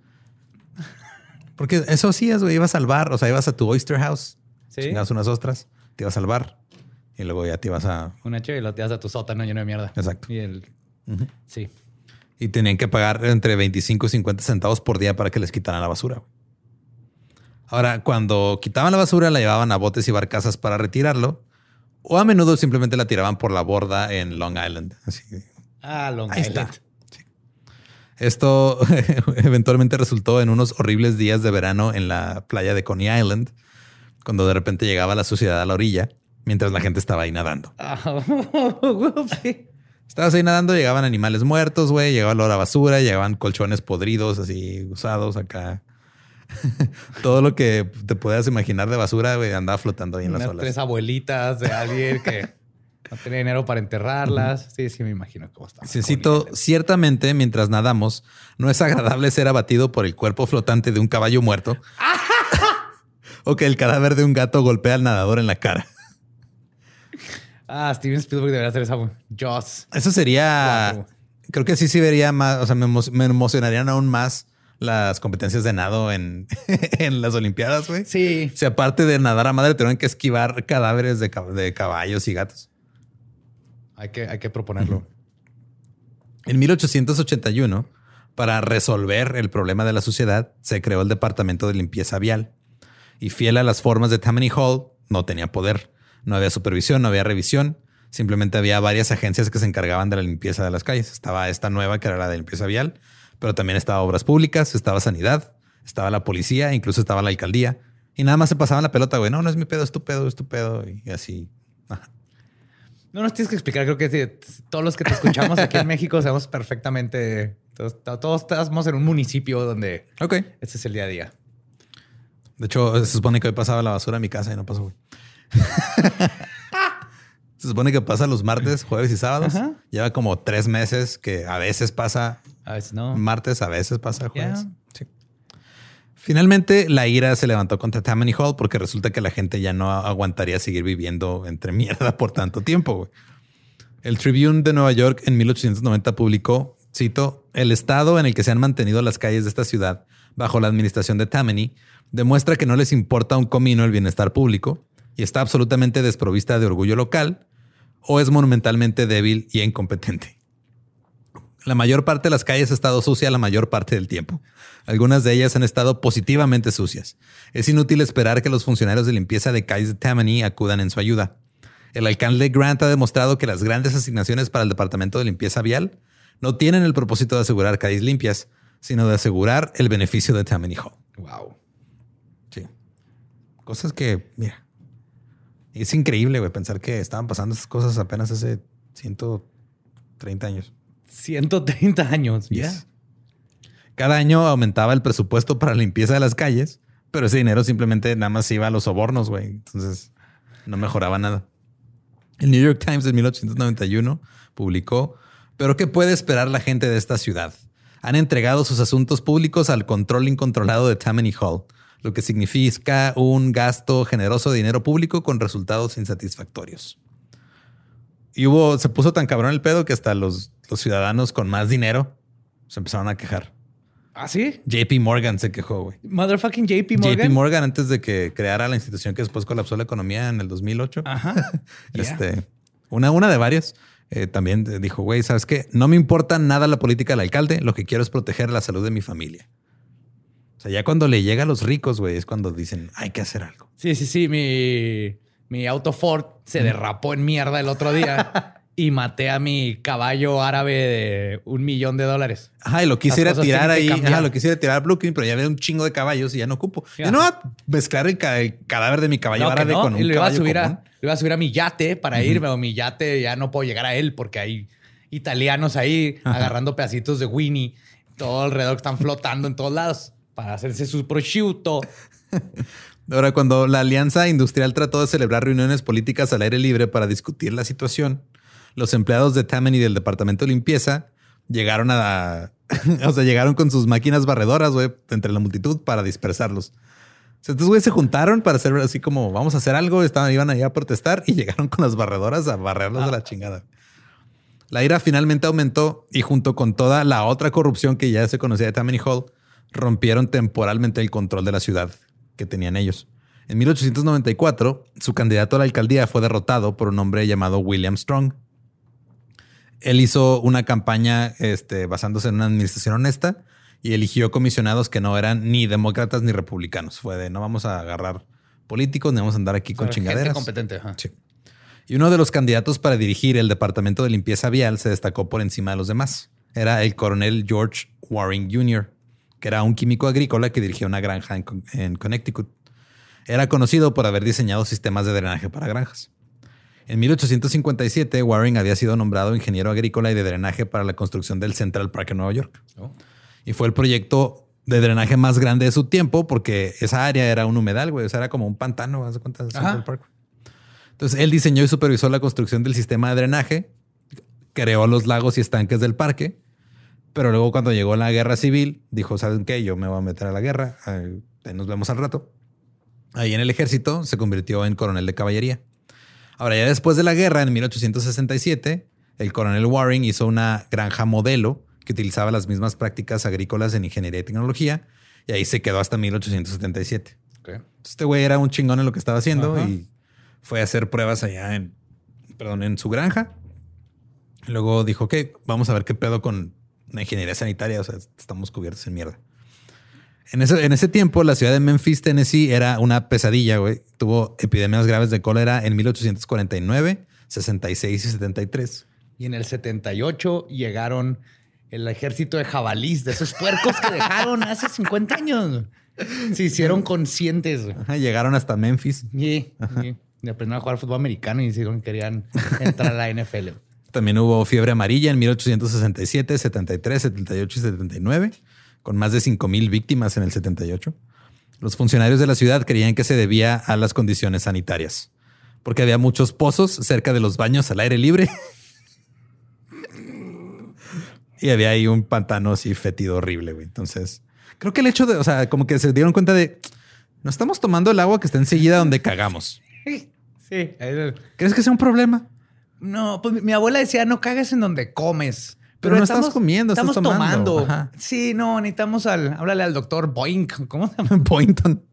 Porque eso sí, güey, ibas al bar, o sea, ibas a tu oyster house, Sí. unas ostras, te ibas al bar y luego ya te ibas a Una chévere y lo tiras a tu sótano lleno de mierda. Exacto. Y el. Sí. Y tenían que pagar entre 25 y 50 centavos por día para que les quitaran la basura. Ahora, cuando quitaban la basura, la llevaban a botes y barcazas para retirarlo. O a menudo simplemente la tiraban por la borda en Long Island. Así. Ah, Long Ahí Island. está. Esto eventualmente resultó en unos horribles días de verano en la playa de Coney Island, cuando de repente llegaba la suciedad a la orilla, mientras la gente estaba ahí nadando. Ah, Estabas ahí nadando, llegaban animales muertos, güey, llegaba la basura, llegaban colchones podridos, así usados acá. Todo lo que te puedas imaginar de basura, güey, andaba flotando ahí en las olas. tres abuelitas de alguien que no tenía dinero para enterrarlas. Sí, sí, me imagino cómo estaba. Cito, ciertamente, mientras nadamos, no es agradable ser abatido por el cuerpo flotante de un caballo muerto o que el cadáver de un gato golpea al nadador en la cara. Ah, Steven Spielberg debería hacer esa. Joss. Eso sería. Creo que sí, sí vería más. O sea, me, me emocionarían aún más las competencias de nado en, en las Olimpiadas, güey. Sí. Si aparte de nadar a madre, tuvieron que esquivar cadáveres de, cab- de caballos y gatos. Hay que, hay que proponerlo. En 1881, para resolver el problema de la suciedad, se creó el Departamento de Limpieza Vial. Y fiel a las formas de Tammany Hall, no tenía poder. No había supervisión, no había revisión. Simplemente había varias agencias que se encargaban de la limpieza de las calles. Estaba esta nueva que era la de limpieza vial, pero también estaba obras públicas, estaba sanidad, estaba la policía, incluso estaba la alcaldía. Y nada más se pasaban la pelota, güey. No, no es mi pedo, es tu pedo, es tu pedo. Y así. Ajá. No nos tienes que explicar. Creo que todos los que te escuchamos aquí en México sabemos perfectamente. Todos, todos estamos en un municipio donde Ok. este es el día a día. De hecho, se supone que hoy pasaba la basura a mi casa y no pasó, güey. se supone que pasa los martes, jueves y sábados. Ajá. Lleva como tres meses que a veces pasa A veces no. martes, a veces pasa jueves. Sí. Finalmente, la ira se levantó contra Tammany Hall porque resulta que la gente ya no aguantaría seguir viviendo entre mierda por tanto tiempo. El Tribune de Nueva York en 1890 publicó, cito, el estado en el que se han mantenido las calles de esta ciudad bajo la administración de Tammany demuestra que no les importa un comino el bienestar público y está absolutamente desprovista de orgullo local o es monumentalmente débil y incompetente. La mayor parte de las calles ha estado sucia la mayor parte del tiempo. Algunas de ellas han estado positivamente sucias. Es inútil esperar que los funcionarios de limpieza de calles de Tammany acudan en su ayuda. El alcalde Grant ha demostrado que las grandes asignaciones para el Departamento de Limpieza Vial no tienen el propósito de asegurar calles limpias, sino de asegurar el beneficio de Tammany Hall. Wow. Sí. Cosas que, mira, es increíble, güey, pensar que estaban pasando esas cosas apenas hace 130 años. 130 años. Ya. Cada año aumentaba el presupuesto para limpieza de las calles, pero ese dinero simplemente nada más iba a los sobornos, güey. Entonces no mejoraba nada. El New York Times en 1891 publicó, pero ¿qué puede esperar la gente de esta ciudad? Han entregado sus asuntos públicos al control incontrolado de Tammany Hall, lo que significa un gasto generoso de dinero público con resultados insatisfactorios. Y hubo, se puso tan cabrón el pedo que hasta los, los ciudadanos con más dinero se empezaron a quejar. ¿Ah, sí? JP Morgan se quejó, güey. Motherfucking JP Morgan. JP Morgan, antes de que creara la institución que después colapsó la economía en el 2008. Ajá. Este, una, una de varias. eh, también dijo, güey, ¿sabes qué? No me importa nada la política del alcalde. Lo que quiero es proteger la salud de mi familia. O sea, ya cuando le llega a los ricos, güey, es cuando dicen, hay que hacer algo. Sí, sí, sí. Mi, mi auto Ford se derrapó en mierda el otro día y maté a mi caballo árabe de un millón de dólares. Ajá, y lo quisiera tirar ahí. Ajá, lo quisiera tirar a Brooklyn, pero ya había un chingo de caballos y ya no ocupo. Ya. Ya no va a mezclar el, ca- el cadáver de mi caballo No, árabe no, con un y lo iba, a caballo subir común. a, lo iba a subir a mi yate para irme, o mi yate ya no puedo llegar a él porque hay italianos ahí agarrando pedacitos de Winnie, todo alrededor que están flotando en todos lados para hacerse su prosciutto. Ahora, cuando la Alianza Industrial trató de celebrar reuniones políticas al aire libre para discutir la situación, los empleados de Tammany del Departamento de Limpieza llegaron a... o sea, llegaron con sus máquinas barredoras, güey, entre la multitud para dispersarlos. O sea, estos güeyes se juntaron para hacer así como, vamos a hacer algo, estaban, iban ahí a protestar y llegaron con las barredoras a barrerlos de la chingada. La ira finalmente aumentó y junto con toda la otra corrupción que ya se conocía de Tammany Hall, rompieron temporalmente el control de la ciudad que tenían ellos. En 1894, su candidato a la alcaldía fue derrotado por un hombre llamado William Strong. Él hizo una campaña este, basándose en una administración honesta y eligió comisionados que no eran ni demócratas ni republicanos. Fue de no vamos a agarrar políticos, ni vamos a andar aquí con chingaderas. competente. Sí. Y uno de los candidatos para dirigir el departamento de limpieza vial se destacó por encima de los demás. Era el coronel George Waring Jr., que era un químico agrícola que dirigía una granja en, Con- en Connecticut. Era conocido por haber diseñado sistemas de drenaje para granjas. En 1857, Waring había sido nombrado ingeniero agrícola y de drenaje para la construcción del Central Park en Nueva York. Oh. Y fue el proyecto de drenaje más grande de su tiempo porque esa área era un humedal, güey. O sea, era como un pantano, ¿haz de cuenta? Central. Park. Entonces, él diseñó y supervisó la construcción del sistema de drenaje, creó los lagos y estanques del parque, pero luego cuando llegó la guerra civil, dijo, ¿saben qué? Yo me voy a meter a la guerra, eh, ahí nos vemos al rato. Ahí en el ejército se convirtió en coronel de caballería. Ahora, ya después de la guerra, en 1867, el coronel Waring hizo una granja modelo que utilizaba las mismas prácticas agrícolas en ingeniería y tecnología, y ahí se quedó hasta 1877. Ok. Este güey era un chingón en lo que estaba haciendo Ajá. y fue a hacer pruebas allá en, perdón, en su granja. Luego dijo que vamos a ver qué pedo con la ingeniería sanitaria. O sea, estamos cubiertos en mierda. En ese, en ese tiempo, la ciudad de Memphis, Tennessee, era una pesadilla, güey. Tuvo epidemias graves de cólera en 1849, 66 y 73. Y en el 78 llegaron el ejército de jabalís, de esos puercos que dejaron hace 50 años. Se hicieron conscientes. Ajá, llegaron hasta Memphis. Y, y- y aprendieron a jugar fútbol americano y que querían entrar a la NFL. También hubo fiebre amarilla en 1867, 73, 78 y 79, con más de 5 mil víctimas en el 78. Los funcionarios de la ciudad creían que se debía a las condiciones sanitarias, porque había muchos pozos cerca de los baños al aire libre. y había ahí un pantano así fétido horrible, güey. Entonces, creo que el hecho de, o sea, como que se dieron cuenta de, no estamos tomando el agua que está enseguida donde cagamos. Sí. ¿Crees que sea un problema? No, pues mi, abuela decía, no cagues en donde comes. Pero no estás comiendo, estás estamos tomando. tomando. Ajá. Sí, no, necesitamos al, háblale al doctor Boink. ¿Cómo se llama? Boynton.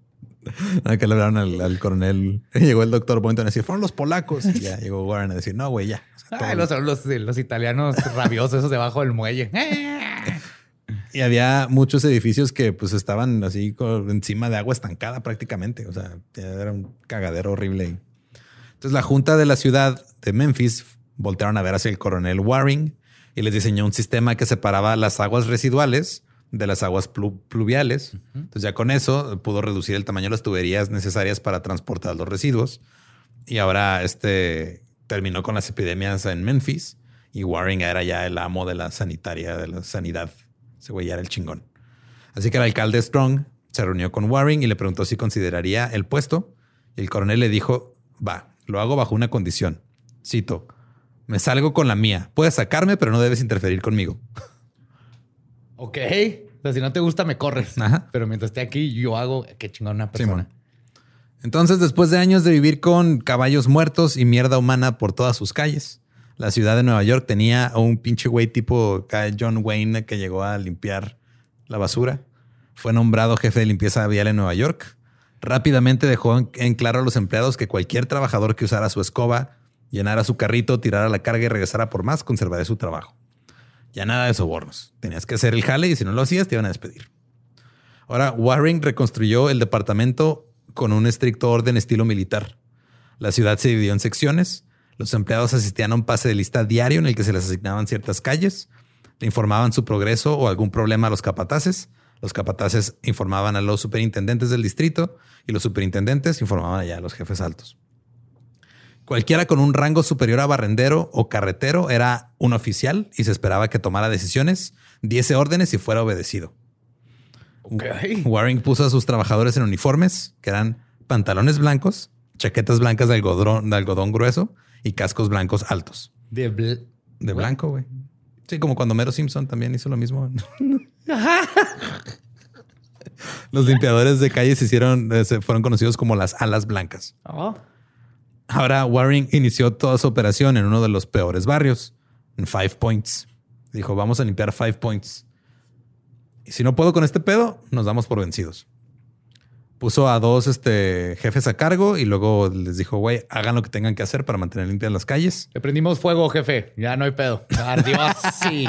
Ah, que le hablaron al, al coronel. Llegó el doctor Boynton a decir, fueron los polacos. Y ya llegó Warren a decir, no, güey, ya. O sea, Ay, todo- los, los, los italianos rabiosos, esos debajo del muelle. Y había muchos edificios que pues estaban así con- encima de agua estancada prácticamente. O sea, era un cagadero horrible. Entonces la junta de la ciudad de Memphis voltearon a ver hacia el coronel Waring y les diseñó un sistema que separaba las aguas residuales de las aguas plu- pluviales. Entonces ya con eso pudo reducir el tamaño de las tuberías necesarias para transportar los residuos. Y ahora este terminó con las epidemias en Memphis y Waring era ya el amo de la sanitaria, de la sanidad. Ese güey ya era el chingón. Así que el alcalde Strong se reunió con Waring y le preguntó si consideraría el puesto. Y el coronel le dijo, va, lo hago bajo una condición. Cito, me salgo con la mía. Puedes sacarme, pero no debes interferir conmigo. ok. O sea, si no te gusta, me corres. Ajá. Pero mientras esté aquí, yo hago qué chingón una persona. Entonces, después de años de vivir con caballos muertos y mierda humana por todas sus calles, la ciudad de Nueva York tenía a un pinche güey tipo John Wayne que llegó a limpiar la basura. Fue nombrado jefe de limpieza vial en Nueva York. Rápidamente dejó en claro a los empleados que cualquier trabajador que usara su escoba, llenara su carrito, tirara la carga y regresara por más, conservaría su trabajo. Ya nada de sobornos. Tenías que hacer el jale y si no lo hacías, te iban a despedir. Ahora, Waring reconstruyó el departamento con un estricto orden estilo militar. La ciudad se dividió en secciones. Los empleados asistían a un pase de lista diario en el que se les asignaban ciertas calles. Le informaban su progreso o algún problema a los capataces. Los capataces informaban a los superintendentes del distrito y los superintendentes informaban allá a los jefes altos. Cualquiera con un rango superior a barrendero o carretero era un oficial y se esperaba que tomara decisiones, diese órdenes y fuera obedecido. Waring puso a sus trabajadores en uniformes, que eran pantalones blancos, chaquetas blancas de algodón, de algodón grueso y cascos blancos altos. De bl- De blanco, güey. Sí, como cuando Mero Simpson también hizo lo mismo. Los limpiadores de calles se hicieron, eh, fueron conocidos como las alas blancas. Oh. Ahora Waring inició toda su operación en uno de los peores barrios, en Five Points. Dijo, vamos a limpiar Five Points. Y si no puedo con este pedo, nos damos por vencidos. Puso a dos este, jefes a cargo y luego les dijo, güey, hagan lo que tengan que hacer para mantener limpias las calles. Le prendimos fuego, jefe. Ya no hay pedo. Ardió así.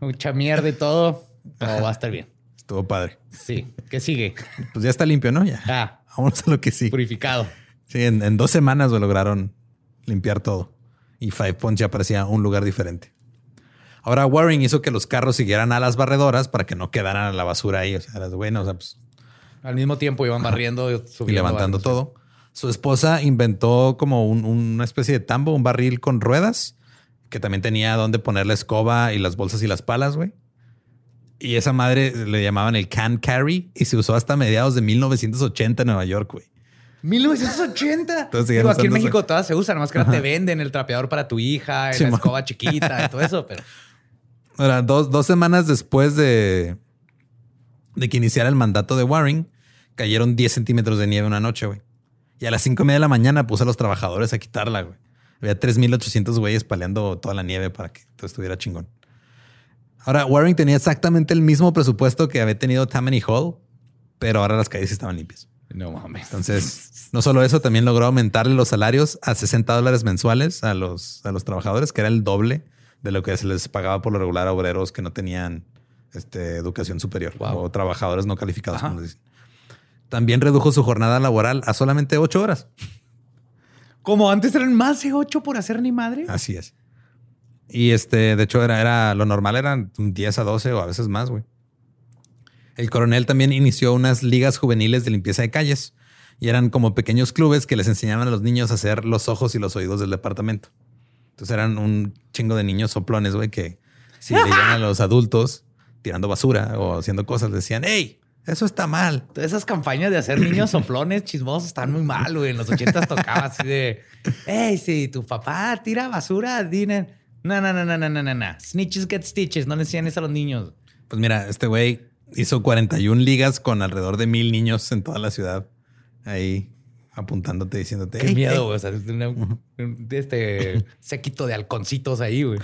Mucha mierda y todo. Todo va a estar bien. Estuvo padre. Sí. ¿Qué sigue? Pues ya está limpio, ¿no? Ya. Ah, Vámonos a lo que sí. purificado. Sí, en, en dos semanas lo lograron limpiar todo. Y Five Points ya parecía un lugar diferente. Ahora Waring hizo que los carros siguieran a las barredoras para que no quedaran a la basura ahí. O sea, las bueno, o sea, pues, Al mismo tiempo iban barriendo y levantando todo. Su esposa inventó como un- una especie de tambo, un barril con ruedas, que también tenía donde poner la escoba y las bolsas y las palas, güey. Y esa madre le llamaban el can carry y se usó hasta mediados de 1980 en Nueva York, güey. 1980. Entonces, Digo, aquí en. México todas se usan, nomás que ahora te venden el trapeador para tu hija, Sí, la escoba chiquita y todo eso, pero Ahora, dos, dos semanas después de, de que iniciara el mandato de Waring, cayeron 10 centímetros de nieve una noche, güey. Y a las 5 y media de la mañana puse a los trabajadores a quitarla, güey. Había 3.800 güeyes paleando toda la nieve para que todo estuviera chingón. Ahora, Waring tenía exactamente el mismo presupuesto que había tenido Tammany Hall, pero ahora las calles estaban limpias. No mames. Entonces, no solo eso, también logró aumentarle los salarios a 60 dólares mensuales a los, a los trabajadores, que era el doble de lo que se les pagaba por lo regular a obreros que no tenían este, educación superior Wow. o trabajadores no calificados, como dicen. También redujo su jornada laboral a solamente ocho horas. Como antes eran más de ocho por hacer ni madre. Así es. Y este, de hecho, era, era lo normal eran 10 a 12 o a veces más, güey. El coronel también inició unas ligas juveniles de limpieza de calles y eran como pequeños clubes que les enseñaban a los niños a hacer los ojos y los oídos del departamento. Entonces eran un chingo de niños soplones, güey, que si veían a los adultos tirando basura o haciendo cosas, decían, hey, eso está mal. Todas esas campañas de hacer niños soplones chismosos están muy mal, güey. En los ochentas tocaba así de, hey, si tu papá tira basura, dine. No, no, no, no, no, no, no, no. Snitches get stitches. No le enseñan eso a los niños. Pues mira, este güey hizo 41 ligas con alrededor de mil niños en toda la ciudad. Ahí apuntándote, diciéndote. Qué "Ey, miedo, ey". güey. O sea, este séquito de halconcitos ahí, güey.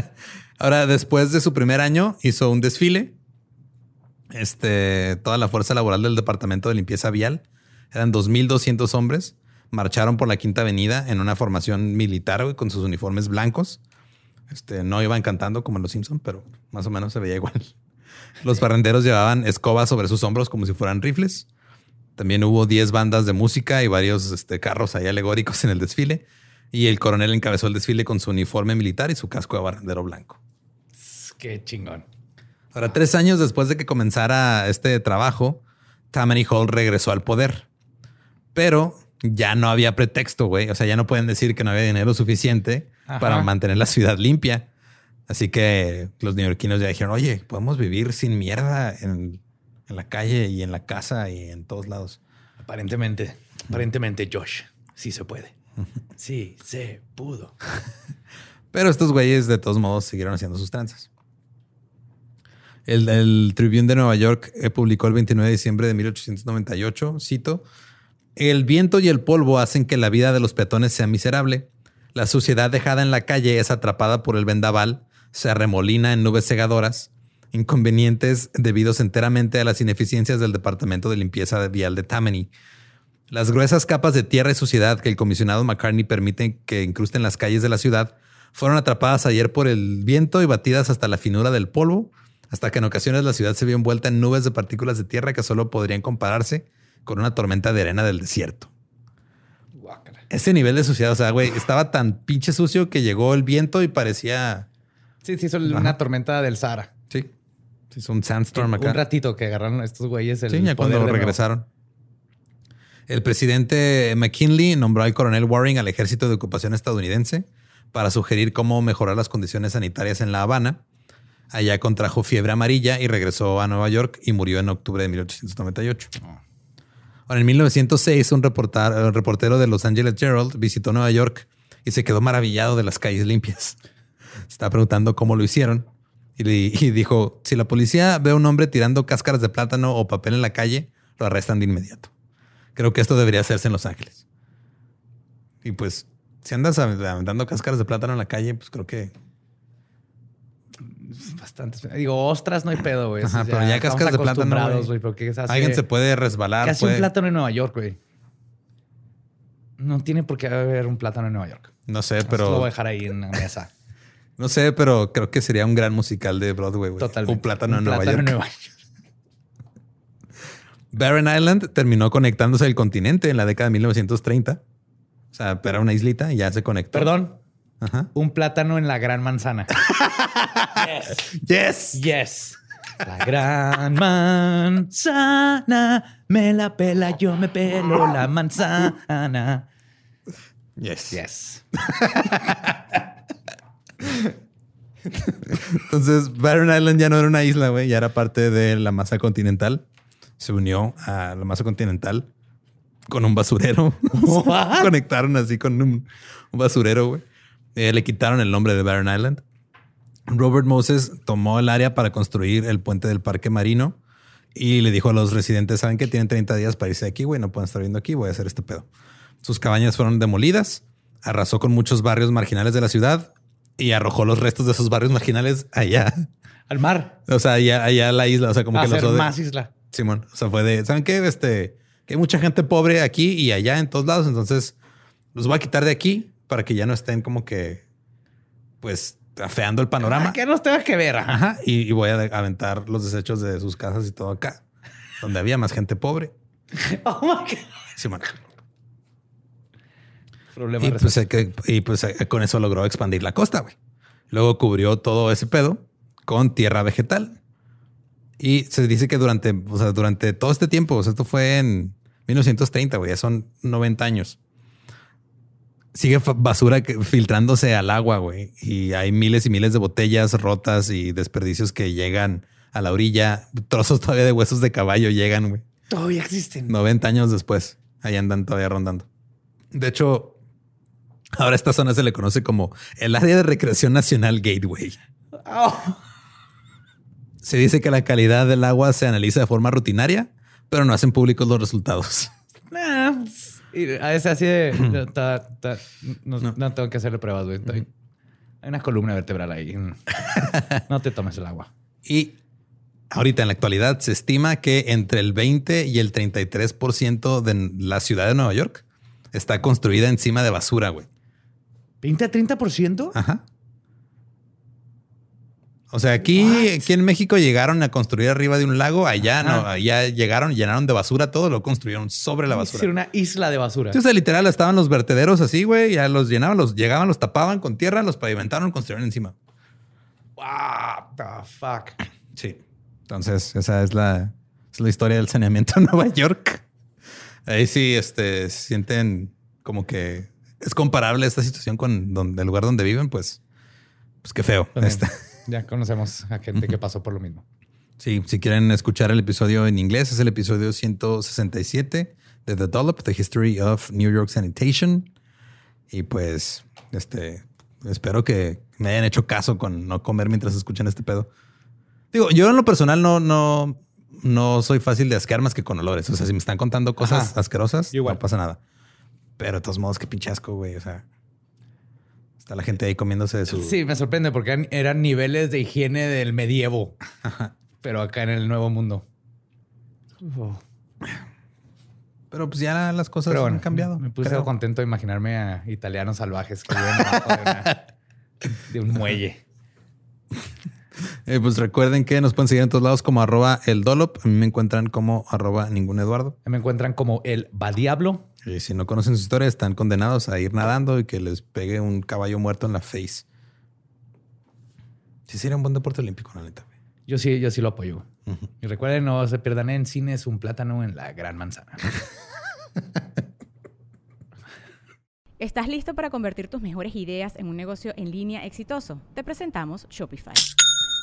Ahora, después de su primer año, hizo un desfile. Este, toda la fuerza laboral del departamento de limpieza vial eran 2.200 hombres. Marcharon por la Quinta Avenida en una formación militar güey, con sus uniformes blancos. Este, no iban cantando como en los Simpson, pero más o menos se veía igual. Los barrenderos llevaban escobas sobre sus hombros como si fueran rifles. También hubo 10 bandas de música y varios este, carros ahí alegóricos en el desfile. Y el coronel encabezó el desfile con su uniforme militar y su casco de barrendero blanco. Qué chingón. Ahora, tres años después de que comenzara este trabajo, Tammany Hall regresó al poder. Pero ya no había pretexto, güey. O sea, ya no pueden decir que no había dinero suficiente Ajá. para mantener la ciudad limpia. Así que los neoyorquinos ya dijeron, oye, podemos vivir sin mierda en, en la calle y en la casa y en todos lados. Aparentemente, aparentemente, Josh, sí se puede. Sí, se pudo. Pero estos güeyes de todos modos siguieron haciendo sus tranzas. El, el Tribune de Nueva York eh, publicó el 29 de diciembre de 1898, cito, El viento y el polvo hacen que la vida de los peatones sea miserable. La suciedad dejada en la calle es atrapada por el vendaval, se arremolina en nubes cegadoras, inconvenientes debidos enteramente a las ineficiencias del Departamento de Limpieza Vial de Tammany. Las gruesas capas de tierra y suciedad que el comisionado McCartney permite que incrusten las calles de la ciudad fueron atrapadas ayer por el viento y batidas hasta la finura del polvo, hasta que en ocasiones la ciudad se vio envuelta en nubes de partículas de tierra que solo podrían compararse con una tormenta de arena del desierto. Ese nivel de suciedad, o sea, güey, estaba tan pinche sucio que llegó el viento y parecía... Sí, sí, hizo una tormenta del Sahara. Sí, es un sandstorm acá. Un ratito que agarraron a estos güeyes el Sí, ya cuando regresaron. El presidente McKinley nombró al coronel Waring al ejército de ocupación estadounidense para sugerir cómo mejorar las condiciones sanitarias en La Habana. Allá contrajo fiebre amarilla y regresó a Nueva York y murió en octubre de 1898. Ahora, en 1906, un reportar- el reportero de Los Angeles Herald visitó Nueva York y se quedó maravillado de las calles limpias. Se estaba preguntando cómo lo hicieron y, le- y dijo, si la policía ve a un hombre tirando cáscaras de plátano o papel en la calle, lo arrestan de inmediato. Creo que esto debería hacerse en Los Ángeles. Y pues, si andas aventando cáscaras de plátano en la calle, pues creo que... Bastantes. Digo, ostras, no hay pedo, güey. Ajá, pero ya cáscaras de plátano, güey. pero ¿qué se hace? Alguien se puede resbalar. ¿Qué hace un puede- plátano en Nueva York, güey? No tiene por qué haber un plátano en Nueva York. No sé, Esto lo voy a pero... dejar ahí en la mesa. No sé, pero creo que sería un gran musical de Broadway, güey. Totalmente. Un plátano en Un Nueva plátano York. en Nueva York. Barren Island terminó conectándose al continente en la década de 1930. O sea, era una islita y ya se conectó. Perdón. Ajá. Un plátano en la gran manzana. Yes. Yes. La gran manzana. Me la pela, yo me pelo la manzana. Yes. Yes. Entonces, Barren Island ya no era una isla, güey, ya era parte de la masa continental. Se unió a la masa continental con un basurero. Se Conectaron así con un, un basurero, güey. Eh, le quitaron el nombre de Barren Island. Robert Moses tomó el área para construir el puente del parque marino y le dijo a los residentes, saben que tienen 30 días para irse de aquí, güey, no pueden estar viendo aquí, voy a hacer este pedo. Sus cabañas fueron demolidas, arrasó con muchos barrios marginales de la ciudad y arrojó los restos de esos barrios marginales allá. Al mar. O sea, allá, allá a la isla, o sea, como a que los hacer ode- más isla. Simón, o sea, fue de, ¿saben qué? Este, que hay mucha gente pobre aquí y allá en todos lados, entonces los voy a quitar de aquí para que ya no estén como que, pues, afeando el panorama. ¿Qué nos tenga que ver? Ajá. Ajá, y, y voy a aventar los desechos de sus casas y todo acá, donde había más gente pobre. Oh my God. Simón. Y pues, eh, y pues eh, con eso logró expandir la costa, güey. Luego cubrió todo ese pedo con tierra vegetal. Y se dice que durante, o sea, durante todo este tiempo, o sea, esto fue en 1930, güey, ya son 90 años. Sigue basura que- filtrándose al agua, güey. Y hay miles y miles de botellas rotas y desperdicios que llegan a la orilla. Trozos todavía de huesos de caballo llegan, güey. Todavía existen. 90 años después. Ahí andan todavía rondando. De hecho, ahora esta zona se le conoce como el área de recreación nacional Gateway. Oh. Se dice que la calidad del agua se analiza de forma rutinaria, pero no hacen públicos los resultados. Nah, a veces así de. no, ta- ta- no, no tengo que hacerle pruebas, güey. Estoy- Hay una columna vertebral ahí. No te tomes el agua. Y ahorita en la actualidad se estima que entre el 20 y el 33% de la ciudad de Nueva York está construida encima de basura, güey. ¿20 a 30%? Ajá. O sea, aquí, aquí en México llegaron a construir arriba de un lago, allá no, allá llegaron, llenaron de basura todo, lo construyeron sobre la basura. Hicieron una isla de basura. Sea, literal estaban los vertederos así, güey, ya los llenaban, los llegaban, los tapaban con tierra, los pavimentaron, construyeron encima. What the fuck? Sí. Entonces, esa es la, es la historia del saneamiento en Nueva York. Ahí sí, este, sienten como que es comparable esta situación con donde, el lugar donde viven, pues, pues qué feo. También. Ya conocemos a gente que pasó por lo mismo. Sí, si quieren escuchar el episodio en inglés, es el episodio 167 de The Dollop, The History of New York Sanitation. Y pues, este, espero que me hayan hecho caso con no comer mientras escuchan este pedo. Digo, yo en lo personal no, no, no soy fácil de asquear más que con olores. O sea, si me están contando cosas Ajá. asquerosas, Igual. no pasa nada. Pero de todos modos, qué pinche asco, güey. O sea, está la gente ahí comiéndose de su... Sí, me sorprende porque eran, niveles de higiene del medievo, pero acá en el nuevo mundo. Pero pues ya las cosas bueno, han cambiado. Me puse creo. contento de imaginarme a italianos salvajes que viven de, una- de un muelle. Eh, pues recuerden que nos pueden seguir en todos lados como arroba el Dolop. A mí me encuentran como arroba ningún Eduardo. Me encuentran como el Badiablo. Y si no conocen su historia, están condenados a ir nadando y que les pegue un caballo muerto en la face. Sí, sería un buen deporte olímpico, la neta. Yo sí, yo sí lo apoyo. Ujú. Y recuerden, no se pierdan en cines un plátano en la gran manzana. ¿Estás listo para convertir tus mejores ideas en un negocio en línea exitoso? Te presentamos Shopify.